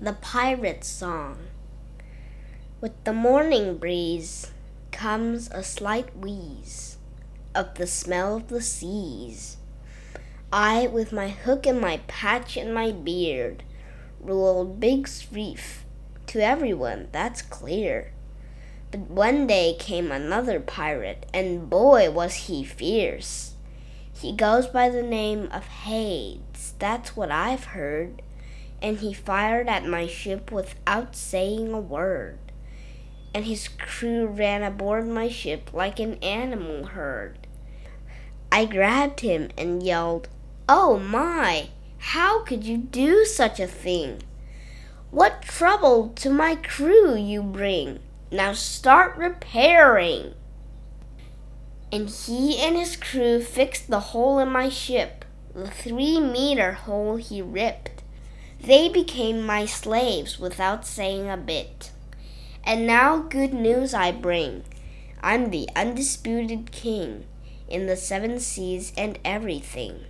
The Pirate's Song With the morning breeze comes a slight wheeze Of the smell of the seas. I, with my hook and my patch and my beard, Ruled Big's Reef to everyone, that's clear. But one day came another pirate, and boy, was he fierce! He goes by the name of Hades, that's what I've heard and he fired at my ship without saying a word. And his crew ran aboard my ship like an animal herd. I grabbed him and yelled, Oh my! How could you do such a thing? What trouble to my crew you bring! Now start repairing! And he and his crew fixed the hole in my ship. The three meter hole he ripped. They became my slaves without saying a bit. And now good news I bring. I'm the undisputed king in the seven seas and everything.